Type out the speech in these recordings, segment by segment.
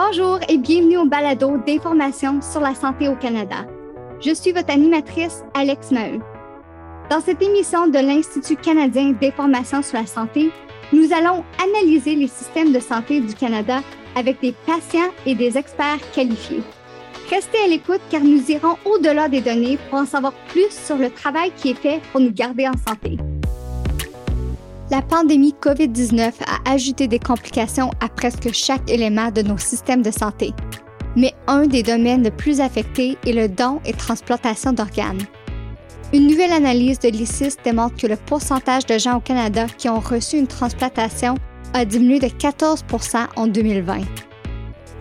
Bonjour et bienvenue au balado d'information sur la santé au Canada. Je suis votre animatrice, Alex Maheu. Dans cette émission de l'Institut canadien d'information sur la santé, nous allons analyser les systèmes de santé du Canada avec des patients et des experts qualifiés. Restez à l'écoute car nous irons au-delà des données pour en savoir plus sur le travail qui est fait pour nous garder en santé. La pandémie COVID-19 a ajouté des complications à presque chaque élément de nos systèmes de santé. Mais un des domaines les plus affectés est le don et transplantation d'organes. Une nouvelle analyse de l'ICIS démontre que le pourcentage de gens au Canada qui ont reçu une transplantation a diminué de 14% en 2020.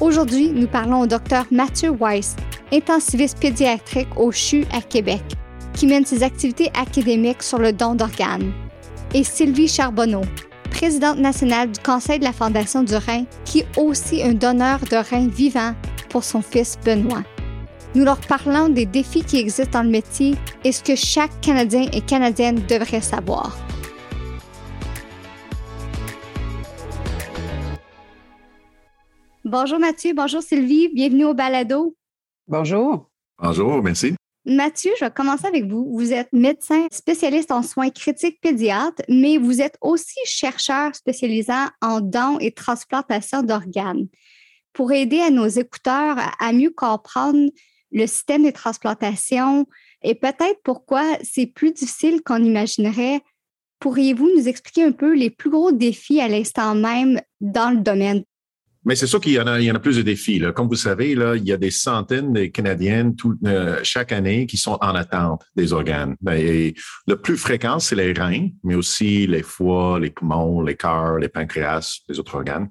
Aujourd'hui, nous parlons au Dr Mathieu Weiss, intensiviste pédiatrique au CHU à Québec, qui mène ses activités académiques sur le don d'organes et Sylvie Charbonneau, présidente nationale du Conseil de la Fondation du Rhin, qui est aussi un donneur de rein vivant pour son fils Benoît. Nous leur parlons des défis qui existent dans le métier et ce que chaque Canadien et Canadienne devrait savoir. Bonjour Mathieu, bonjour Sylvie, bienvenue au balado. Bonjour. Bonjour, merci. Mathieu, je vais commencer avec vous. Vous êtes médecin spécialiste en soins critiques pédiatres, mais vous êtes aussi chercheur spécialisant en dons et transplantation d'organes. Pour aider à nos écouteurs à mieux comprendre le système des transplantations et peut-être pourquoi c'est plus difficile qu'on imaginerait, pourriez-vous nous expliquer un peu les plus gros défis à l'instant même dans le domaine? Mais c'est sûr qu'il y en a, il y en a plus de défis. Là. Comme vous savez, là, il y a des centaines de Canadiennes tout, euh, chaque année qui sont en attente des organes. Ben, et le plus fréquent, c'est les reins, mais aussi les foies, les poumons, les cœurs, les pancréas, les autres organes.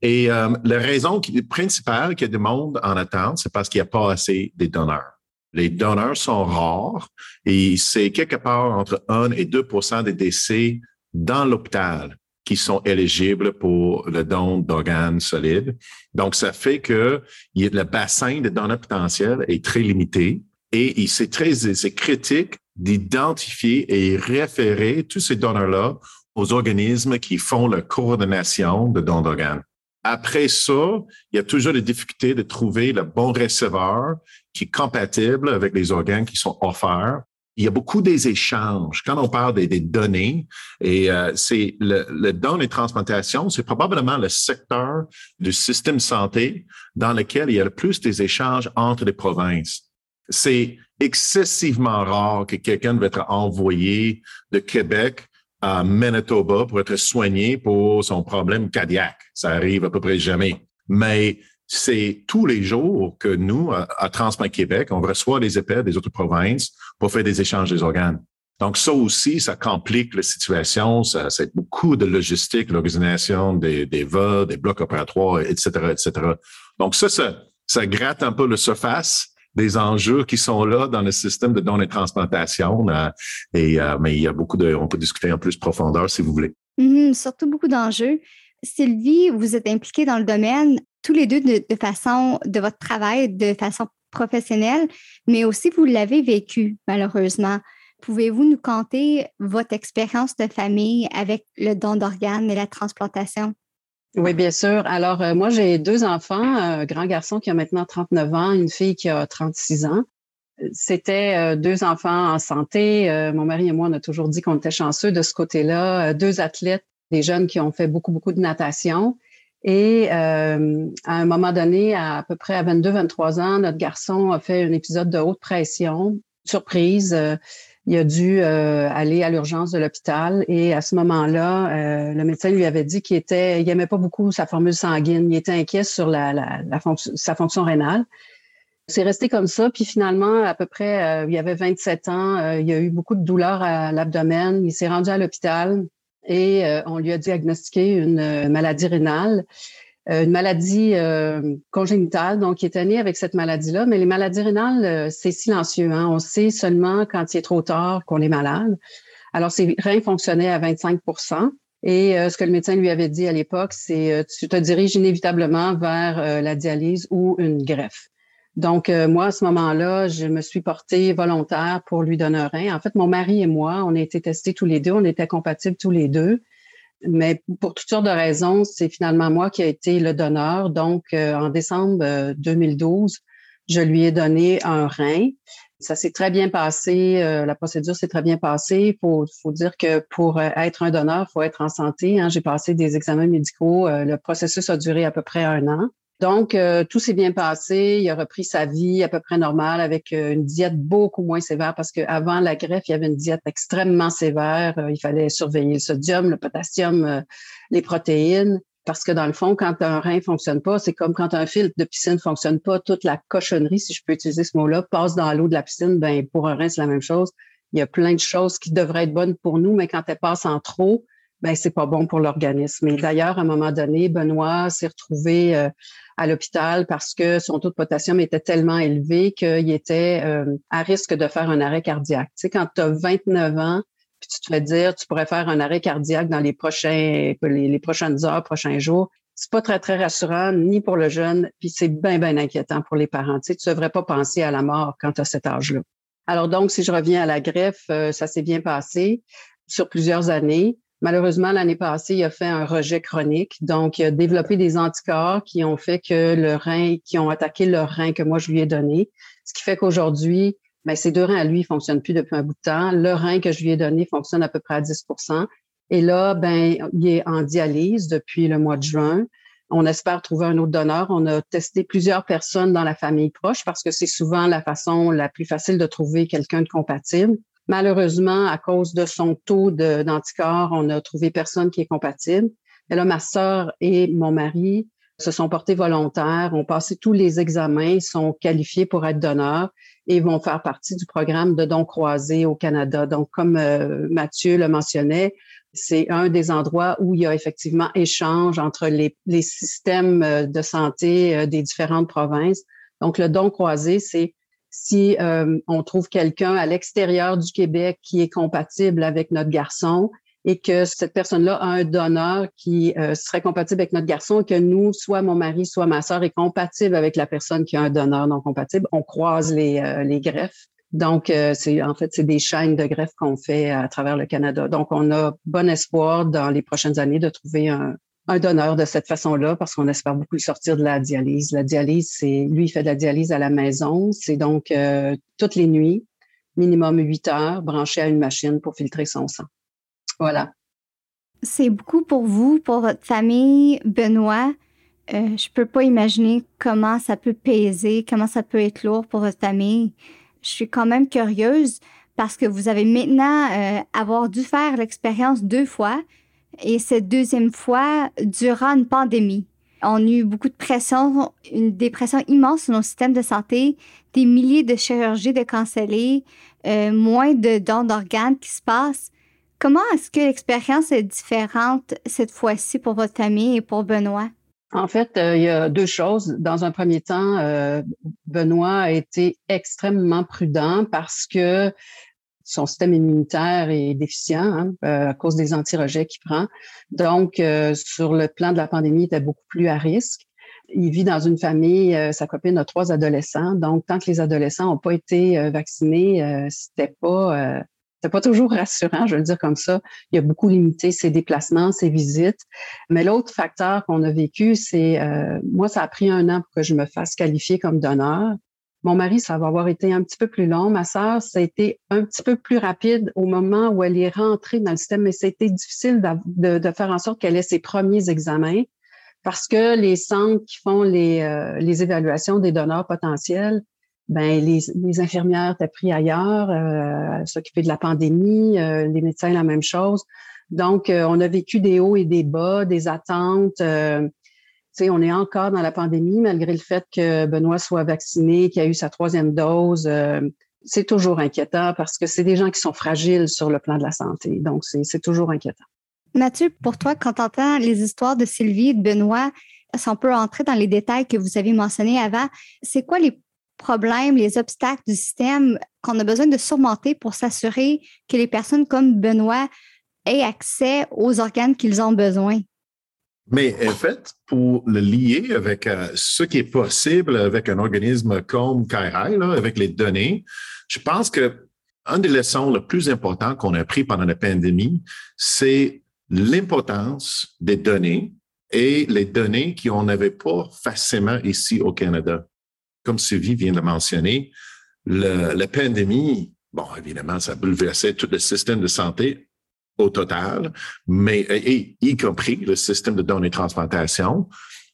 Et euh, la raison principale qu'il y a du monde en attente, c'est parce qu'il n'y a pas assez de donneurs. Les donneurs sont rares et c'est quelque part entre 1 et 2% des décès dans l'hôpital qui sont éligibles pour le don d'organes solides. Donc, ça fait que le bassin de donneurs potentiels est très limité et c'est très c'est critique d'identifier et référer tous ces donneurs-là aux organismes qui font la coordination de dons d'organes. Après ça, il y a toujours des difficultés de trouver le bon receveur qui est compatible avec les organes qui sont offerts il y a beaucoup des échanges. Quand on parle des, données, et euh, c'est le, le don et transplantation, c'est probablement le secteur du système santé dans lequel il y a le plus des échanges entre les provinces. C'est excessivement rare que quelqu'un va être envoyé de Québec à Manitoba pour être soigné pour son problème cardiaque. Ça arrive à peu près jamais. Mais c'est tous les jours que nous, à, Transplant Québec, on reçoit les épées des autres provinces pour faire des échanges des organes. Donc, ça aussi, ça complique la situation. Ça, c'est beaucoup de logistique, l'organisation des, des vols, des blocs opératoires, etc., etc. Donc, ça, ça, ça gratte un peu le surface des enjeux qui sont là dans le système de dons et transplantation. Euh, et, mais il y a beaucoup de, on peut discuter en plus profondeur si vous voulez. Mm-hmm, surtout beaucoup d'enjeux. Sylvie, vous êtes impliquée dans le domaine tous les deux de, façon, de votre travail, de façon professionnelle, mais aussi vous l'avez vécu, malheureusement. Pouvez-vous nous conter votre expérience de famille avec le don d'organes et la transplantation? Oui, bien sûr. Alors, euh, moi, j'ai deux enfants, un grand garçon qui a maintenant 39 ans, une fille qui a 36 ans. C'était euh, deux enfants en santé. Euh, mon mari et moi, on a toujours dit qu'on était chanceux de ce côté-là. Deux athlètes, des jeunes qui ont fait beaucoup, beaucoup de natation. Et euh, à un moment donné, à, peu près à 22-23 ans, notre garçon a fait un épisode de haute pression. Surprise, euh, il a dû euh, aller à l'urgence de l'hôpital et à ce moment-là, le médecin lui avait dit qu'il était, il aimait pas beaucoup sa formule sanguine. Il était inquiet sur la, la, la fonction, sa fonction rénale. C'est resté comme ça. Puis finalement, à peu près, il y avait 27 ans, il y a eu beaucoup de douleurs à l'abdomen. Il s'est rendu à l'hôpital et euh, on lui a diagnostiqué une euh, maladie rénale, euh, une maladie congénitale, donc il était né avec cette maladie-là. Mais les maladies rénales, c'est silencieux. Hein? On sait seulement quand il est trop tard qu'on est malade. Alors, ses reins fonctionnaient à 25% et ce que le médecin lui avait dit à l'époque, c'est tu te diriges inévitablement vers la dialyse ou une greffe. Donc, euh, moi, à ce moment-là, je me suis portée volontaire pour lui donner un rein. En fait, mon mari et moi, on a été testés tous les deux, on était compatibles tous les deux. Mais pour toutes sortes de raisons, c'est finalement moi qui ai été le donneur. Donc, euh, en décembre 2012, je lui ai donné un rein. Ça s'est très bien passé. Euh, la procédure s'est très bien passée. Il faut, dire que pour euh, être un donneur, il faut être en santé. Hein. J'ai passé des examens médicaux. Euh, le processus a duré à peu près un an. Donc, tout s'est bien passé. Il a repris sa vie à peu près normale avec une diète beaucoup moins sévère parce qu'avant la greffe, il y avait une diète extrêmement sévère. il fallait surveiller le sodium, le potassium, les protéines. Parce que dans le fond, quand un rein fonctionne pas, c'est comme quand un filtre de piscine fonctionne pas, toute la cochonnerie, si je peux utiliser ce mot-là, passe dans l'eau de la piscine. Ben pour un rein, c'est la même chose. Il y a plein de choses qui devraient être bonnes pour nous, mais quand elles passent en trop, ben c'est pas bon pour l'organisme. Et d'ailleurs, à un moment donné, Benoît s'est retrouvé euh, à l'hôpital parce que son taux de potassium était tellement élevé qu'il était euh, à risque de faire un arrêt cardiaque. Tu sais, quand tu as 29 ans, puis tu te fais dire, tu pourrais faire un arrêt cardiaque dans les prochains, les, prochaines heures, prochains jours. C'est pas très, très rassurant, ni pour le jeune, puis c'est bien, bien inquiétant pour les parents. Tu sais, tu devrais pas penser à la mort quand tu as cet âge-là. Alors donc, si je reviens à la greffe, euh, ça s'est bien passé sur plusieurs années. Malheureusement, l'année passée, il a fait un rejet chronique. Donc, il a développé des anticorps qui ont fait que le rein, qui ont attaqué le rein que moi je lui ai donné. Ce qui fait qu'aujourd'hui, ben, ces deux reins à lui, ils fonctionnent plus depuis un bout de temps. Le rein que je lui ai donné fonctionne à peu près à 10% Et là, ben, il est en dialyse depuis le mois de juin. On espère trouver un autre donneur. On a testé plusieurs personnes dans la famille proche parce que c'est souvent la façon la plus facile de trouver quelqu'un de compatible. Malheureusement, à cause de son taux d'anticorps, on a trouvé personne qui est compatible. Et là, ma sœur et mon mari se sont portés volontaires, ont passé tous les examens, sont qualifiés pour être donneurs et vont faire partie du programme de dons croisés au Canada. Donc, comme euh, Mathieu le mentionnait, c'est un des endroits où il y a effectivement échange entre les, systèmes euh, de santé euh, des différentes provinces. Donc, le don croisé, c'est si on trouve quelqu'un à l'extérieur du Québec qui est compatible avec notre garçon et que cette personne-là a un donneur qui euh, serait compatible avec notre garçon que nous, soit mon mari, soit ma sœur, est compatible avec la personne qui a un donneur non compatible, on croise les, euh, les greffes. Donc, euh, c'est en fait, c'est des chaînes de greffes qu'on fait à travers le Canada. Donc, on a bon espoir dans les prochaines années de trouver un, un donneur de cette façon-là parce qu'on espère beaucoup sortir de la dialyse. La dialyse, c'est lui, il fait de la dialyse à la maison. C'est donc toutes les nuits, minimum huit heures, branché à une machine pour filtrer son sang. Voilà. C'est beaucoup pour vous, pour votre famille, Benoît. Euh, je peux pas imaginer comment ça peut peser, comment ça peut être lourd pour votre famille. Je suis quand même curieuse parce que vous avez maintenant euh, avoir dû faire l'expérience deux fois et cette deuxième fois durant une pandémie. On a eu beaucoup de pression, une dépression immense sur nos systèmes de santé, des milliers de chirurgies de cancellées, euh, moins de dons d'organes qui se passent. Comment est-ce que l'expérience est différente cette fois-ci pour votre famille et pour Benoît? En fait, euh, il y a deux choses. Dans un premier temps, euh, Benoît a été extrêmement prudent parce que son système immunitaire est déficient hein, euh, à cause des antirejets qu'il prend. Donc, sur le plan de la pandémie, il était beaucoup plus à risque. Il vit dans une famille, sa copine a trois adolescents. Donc, tant que les adolescents n'ont pas été vaccinés, c'était pas c'est pas toujours rassurant, je veux le dire comme ça. Il a beaucoup limité ses déplacements, ses visites. Mais l'autre facteur qu'on a vécu, c'est euh, moi, ça a pris un an pour que je me fasse qualifier comme donneur. Mon mari, ça va avoir été un petit peu plus long. Ma sœur, ça a été un petit peu plus rapide au moment où elle est rentrée dans le système, mais c'était difficile de, de, faire en sorte qu'elle ait ses premiers examens parce que les centres qui font les, euh, les évaluations des donneurs potentiels ben les, infirmières étaient pris ailleurs, euh, s'occuper de la pandémie, euh, les médecins la même chose. Donc, euh, on a vécu des hauts et des bas, des attentes. On est encore dans la pandémie, malgré le fait que Benoît soit vacciné, qu'il a eu sa troisième dose. Euh, c'est toujours inquiétant parce que c'est des gens qui sont fragiles sur le plan de la santé. Donc, c'est toujours inquiétant. Mathieu, pour toi, quand tu entends les histoires de Sylvie et de Benoît, si on peut entrer dans les détails que vous avez mentionnés avant, c'est quoi les problèmes, les obstacles du système qu'on a besoin de surmonter pour s'assurer que les personnes comme Benoît aient accès aux organes qu'ils ont besoin? Mais en fait, pour le lier avec euh, ce qui est possible avec un organisme comme KRI, avec les données, je pense que un des leçons les plus importantes qu'on a appris pendant la pandémie, c'est l'importance des données et les données qu'on n'avait pas facilement ici au Canada. Comme Sylvie vient de mentionner, la pandémie, bon, évidemment, ça a bouleversé tout le système de santé au total, mais y compris le système de données de transplantation.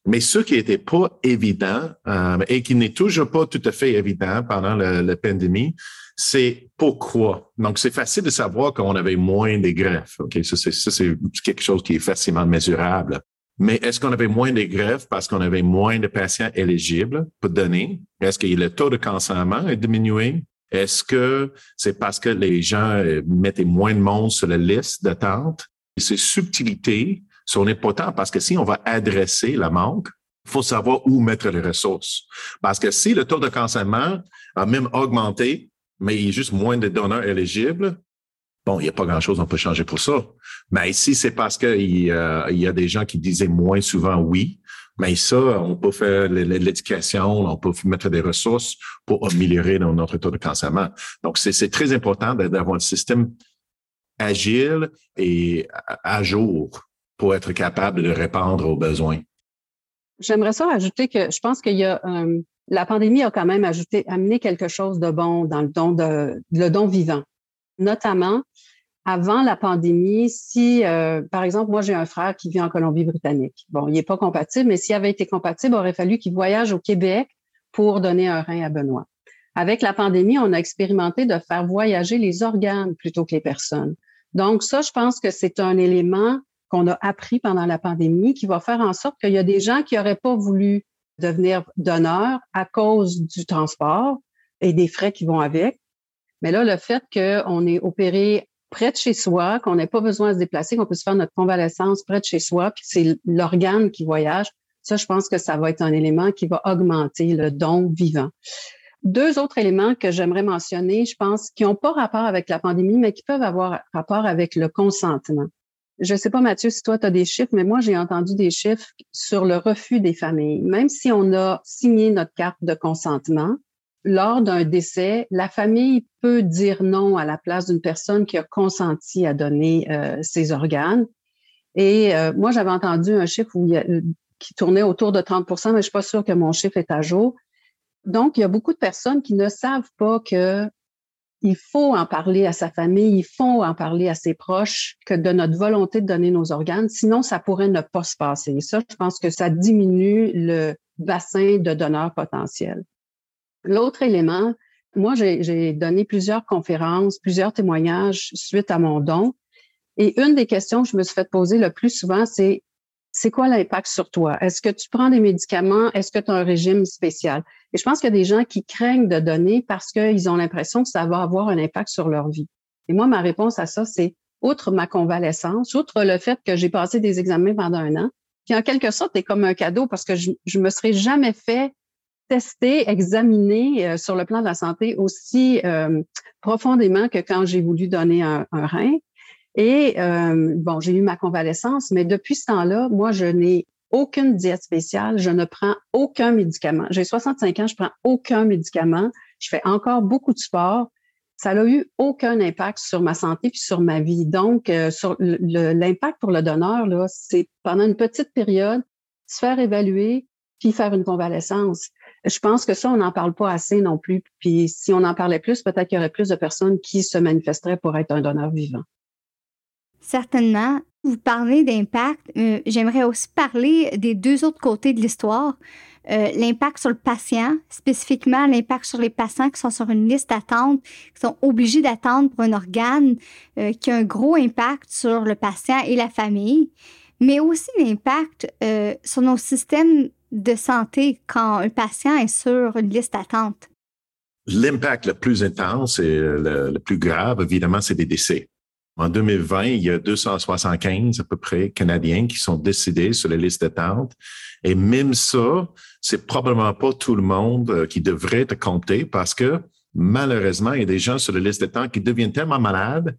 Mais ce qui n'était pas évident euh, et qui n'est toujours pas tout à fait évident pendant la, pandémie, c'est pourquoi. Donc, c'est facile de savoir qu'on avait moins de greffes. Ok, ça c'est quelque chose qui est facilement mesurable. Mais est-ce qu'on avait moins de greffes parce qu'on avait moins de patients éligibles? Pour donner? Est-ce que le taux de cancerment est diminué? Est-ce que c'est parce que les gens euh, mettaient moins de monde sur la liste d'attente? Ces subtilités sont importantes parce que si on va adresser la manque, il faut savoir où mettre les ressources. Parce que si le taux de cancerment a même augmenté, mais il y a juste moins de donneurs éligibles, bon, il n'y a pas grand-chose on peut changer pour ça. Mais ici, c'est parce qu'il y, il y a des gens qui disaient moins souvent oui, mais ça, on peut faire l'éducation, on peut mettre des ressources pour améliorer notre taux de cancerment. Donc, c'est très important d'avoir un système agile et à jour pour être capable de répondre aux besoins. J'aimerais ça rajouter que je pense qu'il y a euh, la pandémie a quand même ajouté, amené quelque chose de bon dans le don de le don vivant. Notamment, avant la pandémie, si, euh, par exemple, moi, j'ai un frère qui vit en Colombie-Britannique. Bon, il n'est pas compatible, mais s'il avait été compatible, il aurait fallu qu'il voyage au Québec pour donner un rein à Benoît. Avec la pandémie, on a expérimenté de faire voyager les organes plutôt que les personnes. Donc, ça, je pense que c'est un élément qu'on a appris pendant la pandémie qui va faire en sorte qu'il y a des gens qui n'auraient pas voulu devenir donneurs à cause du transport et des frais qui vont avec. Mais là, le fait qu'on est opéré près de chez soi, qu'on n'ait pas besoin de se déplacer, qu'on puisse faire notre convalescence près de chez soi, puis c'est l'organe qui voyage. Ça, je pense que ça va être un élément qui va augmenter le don vivant. Deux autres éléments que j'aimerais mentionner, je pense, qui n'ont pas rapport avec la pandémie, mais qui peuvent avoir rapport avec le consentement. Je ne sais pas, Mathieu, si toi, tu as des chiffres, mais moi, j'ai entendu des chiffres sur le refus des familles. Même si on a signé notre carte de consentement, lors d'un décès, la famille peut dire non à la place d'une personne qui a consenti à donner euh, ses organes. Et euh, moi, j'avais entendu un chiffre euh, qui tournait autour de 30% mais je suis pas sûre que mon chiffre est à jour. Donc, il y a beaucoup de personnes qui ne savent pas que il faut en parler à sa famille, il faut en parler à ses proches que de notre volonté de donner nos organes, sinon ça pourrait ne pas se passer. Ça, je pense que ça diminue le bassin de donneurs potentiels. L'autre élément, moi, j'ai donné plusieurs conférences, plusieurs témoignages suite à mon don. Et une des questions que je me suis fait poser le plus souvent, c'est c'est quoi l'impact sur toi? Est-ce que tu prends des médicaments? Est-ce que tu as un régime spécial? Et je pense qu'il y a des gens qui craignent de donner parce qu'ils ont l'impression que ça va avoir un impact sur leur vie. Et moi, ma réponse à ça, c'est outre ma convalescence, outre le fait que j'ai passé des examens pendant un an, qui en quelque sorte est comme un cadeau parce que je, je me serais jamais fait tester, examiner euh, sur le plan de la santé aussi euh, profondément que quand j'ai voulu donner un, rein. Et euh, bon, j'ai eu ma convalescence, mais depuis ce temps-là, moi, je n'ai aucune diète spéciale, je ne prends aucun médicament. J'ai 65 ans, je prends aucun médicament, je fais encore beaucoup de sport. Ça n'a eu aucun impact sur ma santé puis sur ma vie. Donc, sur l'impact pour le donneur, là, c'est pendant une petite période, se faire évaluer puis faire une convalescence je pense que ça, on n'en parle pas assez non plus. Puis si on en parlait plus, peut-être qu'il y aurait plus de personnes qui se manifesteraient pour être un donneur vivant. Certainement. Vous parlez d'impact. Euh, j'aimerais aussi parler des deux autres côtés de l'histoire. Euh, l'impact sur le patient, spécifiquement l'impact sur les patients qui sont sur une liste d'attente, qui sont obligés d'attendre pour un organe, euh, qui a un gros impact sur le patient et la famille, mais aussi l'impact sur nos systèmes de santé quand un patient est sur une liste d'attente? L'impact le plus intense et le, plus grave, évidemment, c'est des décès. En 2020, il y a 275 à peu près Canadiens qui sont décédés sur la liste d'attente. Et même ça, c'est probablement pas tout le monde euh, qui devrait être compté parce que malheureusement, il y a des gens sur la liste d'attente qui deviennent tellement malades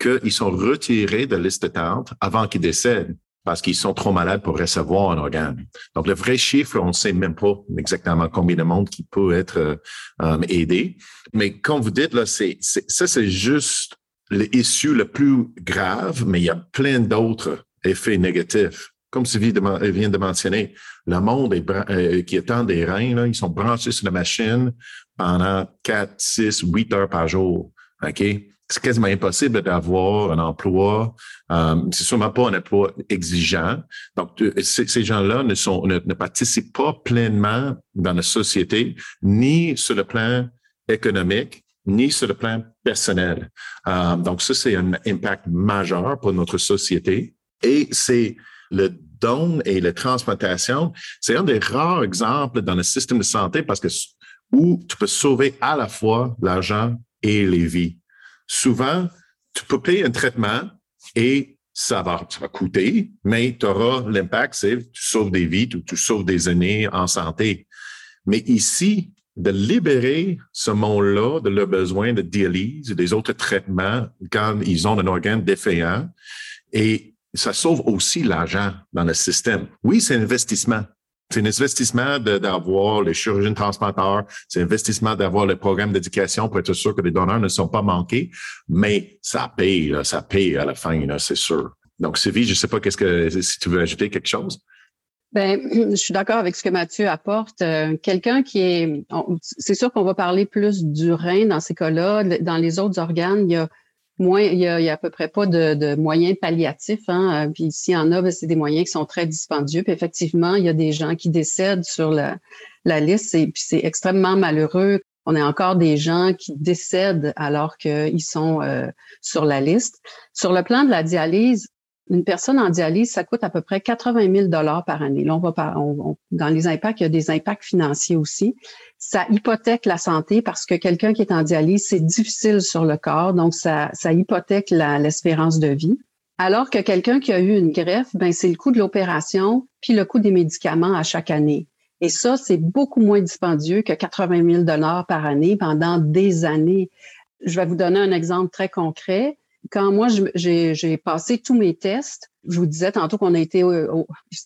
qu'ils sont retirés de la liste d'attente avant qu'ils décèdent parce qu'ils sont trop malades pour recevoir un organe. Donc, le vrai chiffre, on ne sait même pas exactement combien de monde qui peut être euh, euh, aidé. Mais comme vous dites, là, c'est, ça, c'est juste l'issue le plus grave, mais il y a plein d'autres effets négatifs. Comme Sylvie vient de mentionner, le monde est, euh, qui attend des reins, là, ils sont branchés sur la machine pendant 4, 6, 8 heures par jour. OK? C'est quasiment impossible d'avoir un emploi. Euh, c'est sûrement pas un emploi exigeant. Donc, ces gens-là ne, sont, ne participent pas pleinement dans la société, ni sur le plan économique, ni sur le plan personnel. Euh, donc, ça, c'est un impact majeur pour notre société. Et c'est le don et la transplantation, c'est un des rares exemples dans le système de santé parce que où tu peux sauver à la fois l'argent et les vies. Souvent, tu peux payer un traitement et ça va, ça va coûter, mais tu auras l'impact, c'est tu sauves des vies, tu, sauves des années en santé. Mais ici, de libérer ce monde-là de leurs besoins de dialyse et des autres traitements quand ils ont un organe défaillant. Et ça sauve aussi l'argent dans le système. Oui, c'est un investissement. C'est un investissement d'avoir les chirurgiens transplanteurs, c'est un investissement d'avoir le programme d'éducation pour être sûr que les donneurs ne sont pas manqués, mais ça paye, ça paye à la fin, c'est sûr. Donc, Sylvie, je ne sais pas qu'est-ce que si tu veux ajouter quelque chose. Ben, je suis d'accord avec ce que Mathieu apporte. Euh, quelqu'un qui est, c'est sûr qu'on va parler plus du rein dans ces cas-là. Dans les autres organes, il y a moins, il y a, il y a à peu près pas de, de moyens palliatifs. Hein. Euh, puis s'il y en a, ben, c'est des moyens qui sont très dispendieux. Puis effectivement, il y a des gens qui décèdent sur la, la liste. Et puis c'est extrêmement malheureux. On a encore des gens qui décèdent alors qu'ils sont euh, sur la liste. Sur le plan de la dialyse, une personne en dialyse, ça coûte à peu près 80 000 dollars par année. Là, on va dans les impacts, il y a des impacts financiers aussi. Ça hypothèque la santé parce que quelqu'un qui est en dialyse, c'est difficile sur le corps, donc ça, ça hypothèque l'espérance de vie. Alors que quelqu'un qui a eu une greffe, ben c'est le coût de l'opération puis le coût des médicaments à chaque année. Et ça, c'est beaucoup moins dispendieux que 80 000 dollars par année pendant des années. Je vais vous donner un exemple très concret quand moi, j'ai passé tous mes tests, je vous disais tantôt qu'on a été,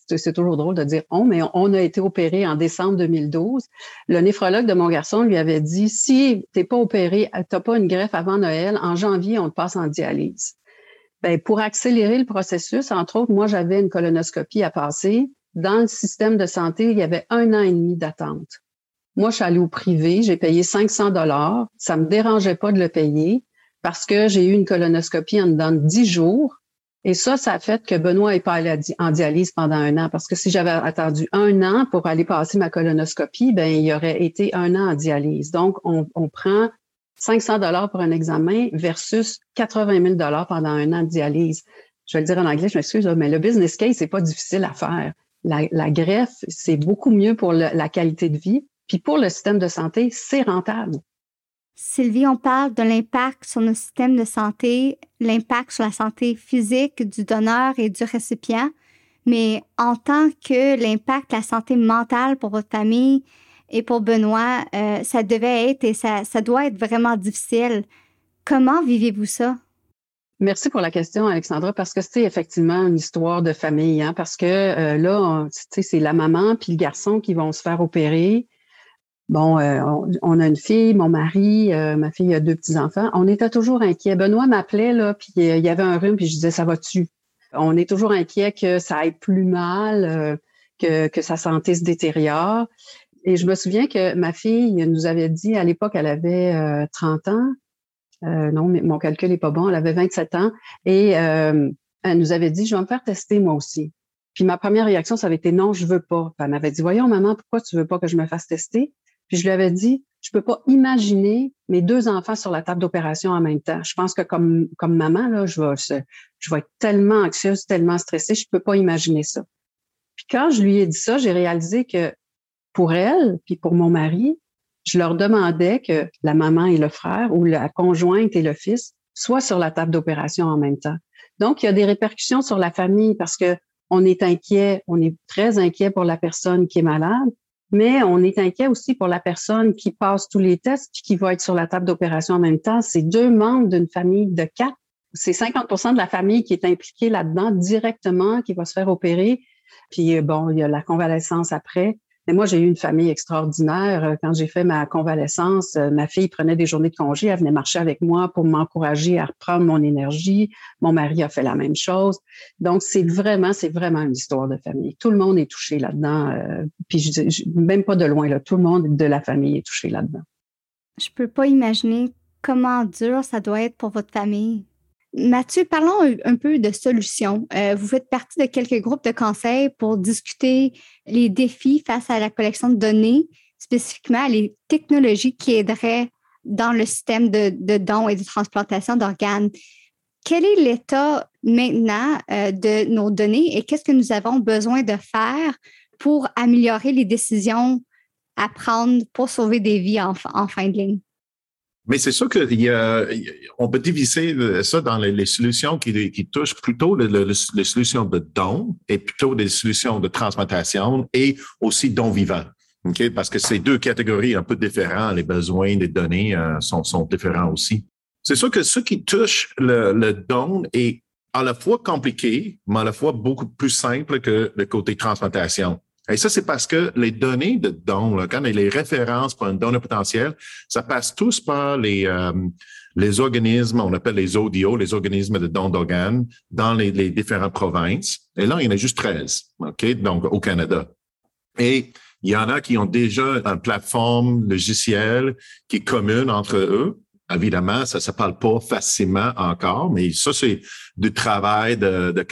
c'est toujours drôle de dire on, mais on a été opéré en décembre 2012. Le néphrologue de mon garçon lui avait dit, si t'es pas opéré, t'as pas une greffe avant Noël, en janvier, on te passe en dialyse. Ben, pour accélérer le processus, entre autres, moi, j'avais une colonoscopie à passer. Dans le système de santé, il y avait un an et demi d'attente. Moi, je suis allée au privé, j'ai payé 500 dollars. Ça me dérangeait pas de le payer parce que j'ai eu une colonoscopie en dedans de 10 jours. Et ça, ça a fait que Benoît n'est pas allé en dialyse pendant un an. Parce que si j'avais attendu un an pour aller passer ma colonoscopie, ben il aurait été un an en dialyse. Donc, on, prend 500 dollars pour un examen versus 80 000 dollars pendant un an de dialyse. Je vais le dire en anglais, je m'excuse, mais le business case, c'est pas difficile à faire. La, greffe, c'est beaucoup mieux pour la qualité de vie. Puis pour le système de santé, c'est rentable. Sylvie, on parle de l'impact sur nos systèmes de santé, l'impact sur la santé physique du donneur et du récipient, mais en tant que l'impact, la santé mentale pour votre famille et pour Benoît, euh, ça devait être et ça, doit être vraiment difficile. Comment vivez-vous ça? Merci pour la question, Alexandra, parce que c'est effectivement une histoire de famille, hein, parce que euh, là, c'est la maman puis le garçon qui vont se faire opérer. Bon, euh, on, a une fille, mon mari, euh, ma fille a deux petits-enfants. On était toujours inquiets. Benoît m'appelait, là, puis euh, il y avait un rhume, puis je disais, ça va-tu? On est toujours inquiet que ça aille plus mal, que, que sa santé se détériore. Et je me souviens que ma fille nous avait dit, à l'époque, elle avait 30 ans. non, mais mon calcul n'est pas bon. Elle avait 27 ans. Et elle nous avait dit, je vais me faire tester moi aussi. Puis ma première réaction, ça avait été non, je veux pas. elle m'avait dit, voyons, maman, pourquoi tu veux pas que je me fasse tester? Puis je lui avais dit, je peux pas imaginer mes deux enfants sur la table d'opération en même temps. Je pense que comme, comme maman, là, je vais, je vais être tellement anxieuse, tellement stressée, je peux pas imaginer ça. Puis quand je lui ai dit ça, j'ai réalisé que pour elle, puis pour mon mari, je leur demandais que la maman et le frère ou la conjointe et le fils soient sur la table d'opération en même temps. Donc, il y a des répercussions sur la famille parce que on est inquiet, on est très inquiet pour la personne qui est malade, mais on est inquiet aussi pour la personne qui passe tous les tests puis qui va être sur la table d'opération en même temps. C'est deux membres d'une famille de quatre. C'est 50% de la famille qui est impliquée là-dedans directement, qui va se faire opérer. Puis euh, bon, il y a la convalescence après. Mais moi, j'ai eu une famille extraordinaire. Quand j'ai fait ma convalescence, ma fille prenait des journées de congé, elle venait marcher avec moi pour m'encourager à reprendre mon énergie. Mon mari a fait la même chose. Donc, c'est vraiment, c'est vraiment une histoire de famille. Tout le monde est touché là-dedans. puis, je, même pas de loin, là, tout le monde de la famille est touché là-dedans. Je peux pas imaginer comment dur ça doit être pour votre famille. Mathieu, parlons un peu de solutions. Euh, vous faites partie de quelques groupes de conseils pour discuter les défis face à la collection de données, spécifiquement les technologies qui aideraient dans le système de, dons et de transplantation d'organes. Quel est l'état maintenant euh, de nos données et qu'est-ce que nous avons besoin de faire pour améliorer les décisions à prendre pour sauver des vies en fin de ligne? Mais c'est sûr qu'on peut diviser ça dans les, solutions qui, touchent plutôt les solutions de dons et plutôt des solutions de transplantation et aussi dons vivants. Okay? Parce que c'est deux catégories un peu différentes. Les besoins des données euh, sont, différents aussi. C'est sûr que ce qui touche le don est à la fois compliqué, mais à la fois beaucoup plus simple que le côté transplantation. Et ça, c'est parce que les données de dons, là, quand les références pour un donneur potentiel, ça passe tous par les, euh, les organismes, on appelle les ODO, les organismes de dons d'organes, dans les, les, différentes provinces. Et là, il y en a juste 13, OK, donc au Canada. Et il y en a qui ont déjà une plateforme logicielle qui est commune entre eux. Évidemment, ça ne se parle pas facilement encore, mais ça, c'est du travail de, de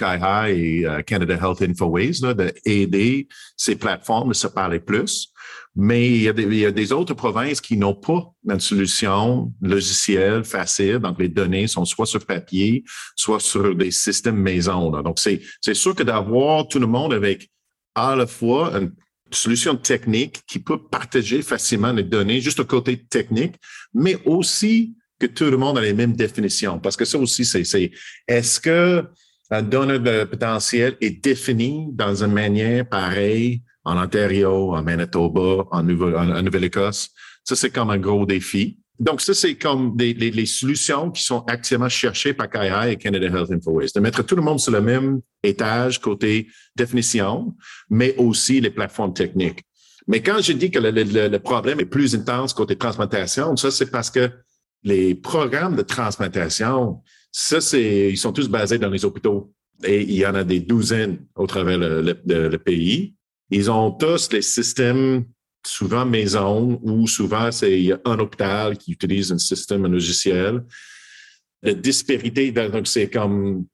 et euh, Canada Health InfoWays, d'aider ces plateformes à se parler plus. Mais il y, a des, il y a des autres provinces qui n'ont pas une solution logicielle facile. Donc, les données sont soit sur papier, soit sur des systèmes maison. Donc, c'est sûr que d'avoir tout le monde avec à la fois une solution technique qui peut partager facilement les données, juste au côté technique, mais aussi que tout le monde a les mêmes définitions. Parce que ça aussi, c'est, c'est est-ce que un donneur de potentiel est défini dans une manière pareille en Ontario, en Manitoba, en, Nouvelle-Écosse? Ça, c'est comme un gros défi. Donc, ça, c'est comme des, les, solutions qui sont actuellement cherchées par KAI et Canada Health InfoWays, de mettre tout le monde sur le même étage côté définition, mais aussi les plateformes techniques. Mais quand je dis que le, le, le problème est plus intense côté transplantation, ça, c'est parce que les programmes de transplantation, ça, c'est, ils sont tous basés dans les hôpitaux. Et il y en a des douzaines au travers le, le pays. Ils ont tous les systèmes souvent maison ou souvent c'est un hôpital qui utilise un système, un logiciel. La disparité, donc c'est comme,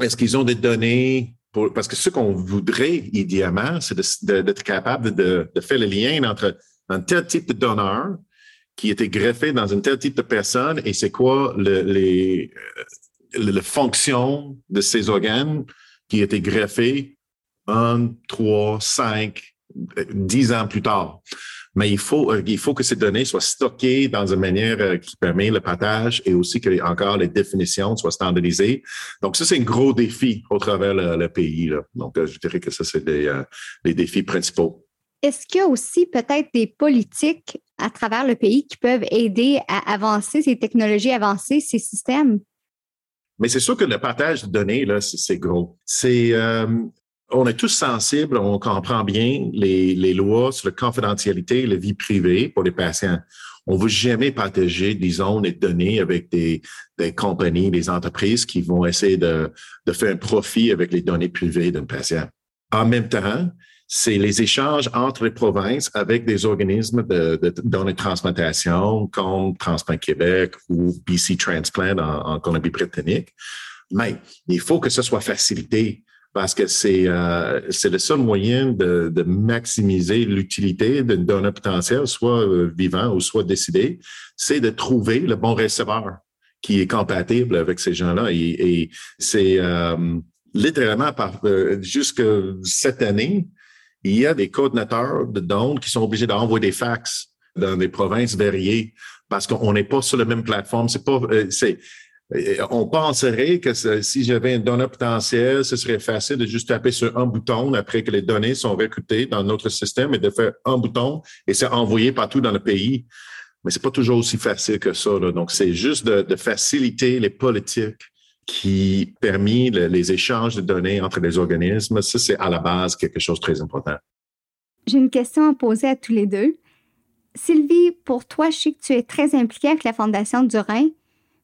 est-ce qu'ils ont des données pour, parce que ce qu'on voudrait idéalement, c'est d'être capable de, faire le lien entre un tel type de donneur qui était greffé dans un tel type de personne et c'est quoi le, les, euh, le, fonction de ces organes qui étaient greffés un, trois, cinq, dix ans plus tard. Mais il faut, euh, il faut que ces données soient stockées dans une manière euh, qui permet le partage et aussi que encore les définitions soient standardisées. Donc, ça, c'est un gros défi au travers le, pays. Là. Donc, euh, je dirais que ça, c'est les, les défis principaux. Est-ce qu'il y a aussi peut-être des politiques à travers le pays qui peuvent aider à avancer ces technologies, avancer ces systèmes? Mais c'est sûr que le partage de données, là, c'est gros. C'est on est tous sensibles, on comprend bien les, lois sur la confidentialité et la vie privée pour les patients. On ne veut jamais partager, disons, des données avec des, compagnies, des entreprises qui vont essayer de, de faire un profit avec les données privées d'un patient. En même temps, c'est les échanges entre les provinces avec des organismes de, de données de transplantation comme Transplant Québec ou BC Transplant en, en Colombie-Britannique. Mais il faut que ce soit facilité parce que c'est euh, le seul moyen de, de maximiser l'utilité d'un donneur potentiel, soit euh, vivant ou soit décidé, c'est de trouver le bon receveur qui est compatible avec ces gens-là. Et, et c'est euh, littéralement par euh, jusque cette année, il y a des coordinateurs de dons qui sont obligés d'envoyer des fax dans des provinces variées parce qu'on n'est pas sur la même plateforme. C'est pas, c'est, on penserait que si j'avais un donneur potentiel, ce serait facile de juste taper sur un bouton après que les données sont recrutées dans notre système et de faire un bouton et c'est envoyé partout dans le pays. Mais c'est pas toujours aussi facile que ça. Donc, c'est juste de, faciliter les politiques qui permettent les échanges de données entre les organismes. Ça, c'est à la base quelque chose de très important. j'ai une question à poser à tous les deux. Sylvie, pour toi, je sais que tu es très impliquée avec la Fondation du Rhin,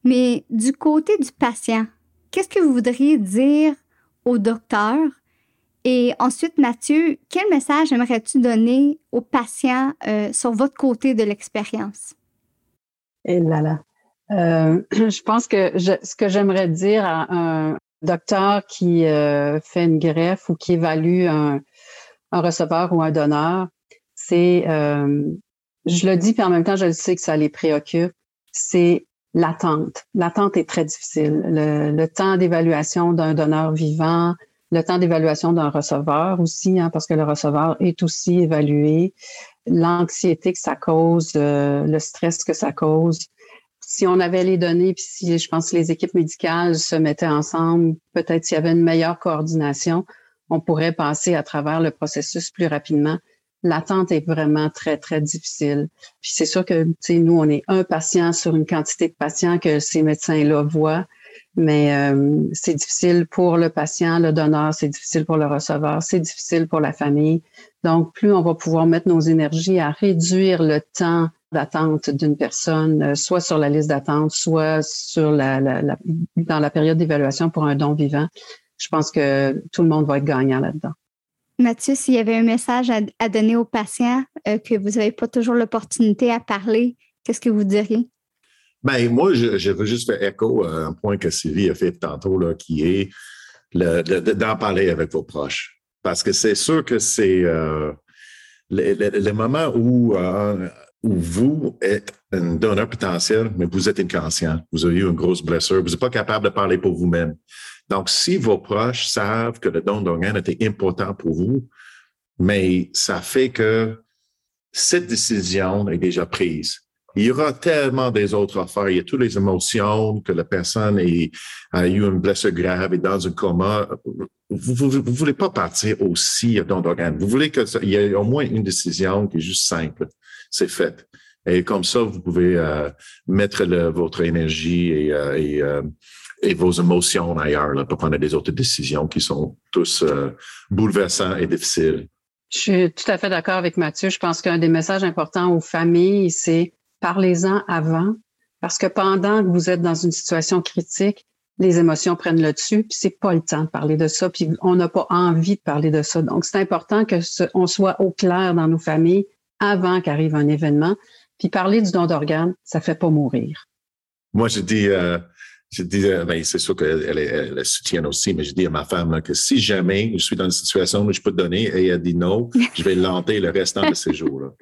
mais du côté du patient, qu'est-ce que vous voudriez dire au docteur? Et ensuite, Mathieu, quel message aimerais-tu donner aux patients euh, sur votre côté de l'expérience? Et eh là là. Euh, je pense que ce que j'aimerais dire à un docteur qui euh, fait une greffe ou qui évalue un, un receveur ou un donneur, c'est, je le dis, puis en même temps, je le sais que ça les préoccupe, c'est l'attente. L'attente est très difficile. Le, temps d'évaluation d'un donneur vivant, le temps d'évaluation d'un receveur aussi, hein, parce que le receveur est aussi évalué, l'anxiété que ça cause, euh, le stress que ça cause. Si on avait les données, puis si je pense que les équipes médicales se mettaient ensemble, peut-être s'il y avait une meilleure coordination, on pourrait passer à travers le processus plus rapidement l'attente est vraiment très, très difficile. Puis c'est sûr que, tu sais, nous, on est un patient sur une quantité de patients que ces médecins-là voient, mais euh, c'est difficile pour le patient, le donneur, c'est difficile pour le receveur, c'est difficile pour la famille. Donc, plus on va pouvoir mettre nos énergies à réduire le temps d'attente d'une personne, euh, soit sur la liste d'attente, soit sur la, la, dans la période d'évaluation pour un don vivant, je pense que tout le monde va être gagnant là-dedans. Mathieu, s'il y avait un message à, donner aux patients euh, que vous n'avez pas toujours l'opportunité à parler, qu'est-ce que vous diriez? Ben, moi, je, veux juste faire écho à un point que Sylvie a fait tantôt, là, qui est d'en parler avec vos proches. Parce que c'est sûr que c'est euh, le, moment où, euh, où vous êtes un donneur potentiel, mais vous êtes inconscient. Vous avez eu une grosse blessure. Vous n'êtes pas capable de parler pour vous-même. Donc, si vos proches savent que le don d'organes était important pour vous, mais ça fait que cette décision est déjà prise. Il y aura tellement des autres affaires. Il y a toutes les émotions que la personne a eu une blessure grave et dans un coma. Vous ne voulez pas partir aussi à don d'organes. Vous voulez qu'il y ait au moins une décision qui est juste simple. C'est fait. Et comme ça, vous pouvez euh, mettre votre énergie et, euh, euh, et vos émotions ailleurs là, pour prendre des autres décisions qui sont tous bouleversantes et difficiles. Je suis tout à fait d'accord avec Mathieu. Je pense qu'un des messages importants aux familles, c'est parlez-en avant, parce que pendant que vous êtes dans une situation critique, les émotions prennent le dessus, puis c'est pas le temps de parler de ça, puis on n'a pas envie de parler de ça. Donc, c'est important que on soit au clair dans nos familles avant qu'arrive un événement. Puis parler du don d'organes, ça fait pas mourir. Moi, je dis, euh, euh, ben, c'est sûr qu'elle elle, soutient aussi, mais je dis à ma femme que si jamais je suis dans une situation où je peux te donner et elle dit non, je vais l'hanter le restant de ses jours.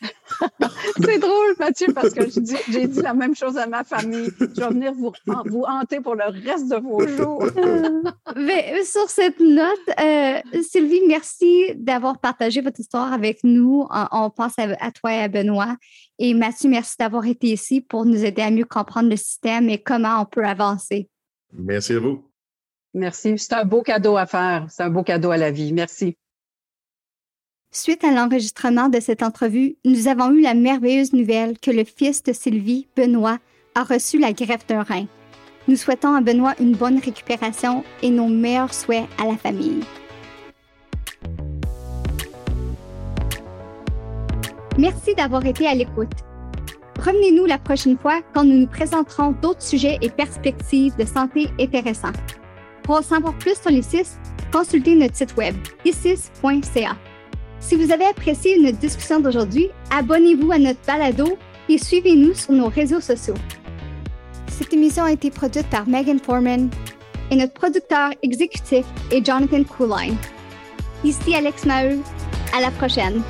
C'est drôle, Mathieu, parce que j'ai dit la même chose à ma famille. Je vais venir vous, vous hanter pour le reste de vos jours. Mais, sur cette note, euh, Sylvie, merci d'avoir partagé votre histoire avec nous. On, pense à, toi et à Benoît. Et Mathieu, merci d'avoir été ici pour nous aider à mieux comprendre le système et comment on peut avancer. Merci à vous. Merci. C'est un beau cadeau à faire. C'est un beau cadeau à la vie. Merci. Suite à l'enregistrement de cette entrevue, nous avons eu la merveilleuse nouvelle que le fils de Sylvie, Benoît, a reçu la greffe d'un rein. Nous souhaitons à Benoît une bonne récupération et nos meilleurs souhaits à la famille. Merci d'avoir été à l'écoute. Revenez-nous la prochaine fois quand nous nous présenterons d'autres sujets et perspectives de santé intéressants. Pour en savoir plus sur les CIS, consultez notre site web icis.ca. Si vous avez apprécié notre discussion d'aujourd'hui, abonnez-vous à notre balado et suivez-nous sur nos réseaux sociaux. Cette émission a été produite par Megan Foreman et notre producteur exécutif est Jonathan Cooline. Ici Alex Maheu. À la prochaine.